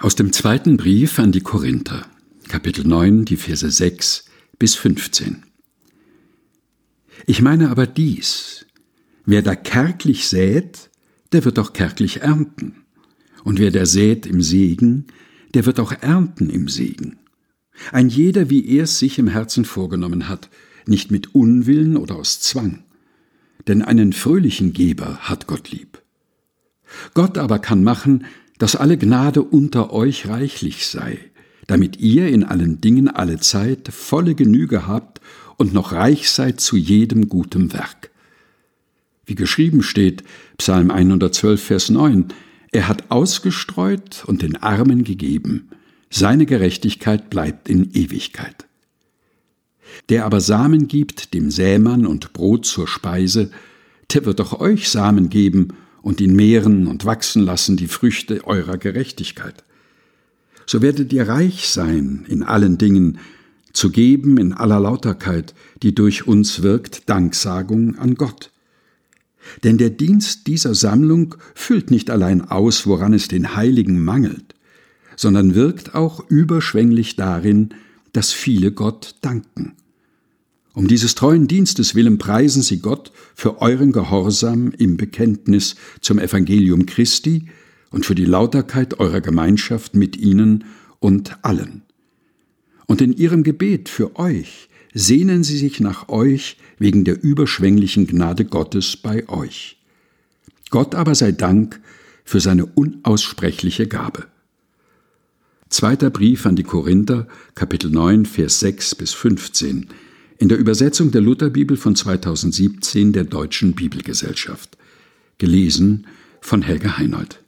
Aus dem zweiten Brief an die Korinther, Kapitel 9, die Verse 6 bis 15. Ich meine aber dies, wer da kärglich sät, der wird auch kärglich ernten. Und wer da sät im Segen, der wird auch ernten im Segen. Ein jeder, wie er es sich im Herzen vorgenommen hat, nicht mit Unwillen oder aus Zwang. Denn einen fröhlichen Geber hat Gott lieb. Gott aber kann machen, dass alle Gnade unter euch reichlich sei, damit ihr in allen Dingen alle Zeit volle Genüge habt und noch reich seid zu jedem guten Werk. Wie geschrieben steht, Psalm 112, Vers 9, er hat ausgestreut und den Armen gegeben, seine Gerechtigkeit bleibt in Ewigkeit. Der aber Samen gibt dem Sämann und Brot zur Speise, der wird auch euch Samen geben und ihn mehren und wachsen lassen die Früchte eurer Gerechtigkeit. So werdet ihr reich sein in allen Dingen, zu geben in aller Lauterkeit, die durch uns wirkt, Danksagung an Gott. Denn der Dienst dieser Sammlung füllt nicht allein aus, woran es den Heiligen mangelt, sondern wirkt auch überschwänglich darin, dass viele Gott danken. Um dieses treuen Dienstes willen preisen sie Gott für euren Gehorsam im Bekenntnis zum Evangelium Christi und für die Lauterkeit eurer Gemeinschaft mit ihnen und allen. Und in ihrem Gebet für euch sehnen sie sich nach euch wegen der überschwänglichen Gnade Gottes bei euch. Gott aber sei Dank für seine unaussprechliche Gabe. Zweiter Brief an die Korinther, Kapitel 9, Vers 6 bis 15 in der Übersetzung der Lutherbibel von 2017 der Deutschen Bibelgesellschaft. Gelesen von Helge Heinold.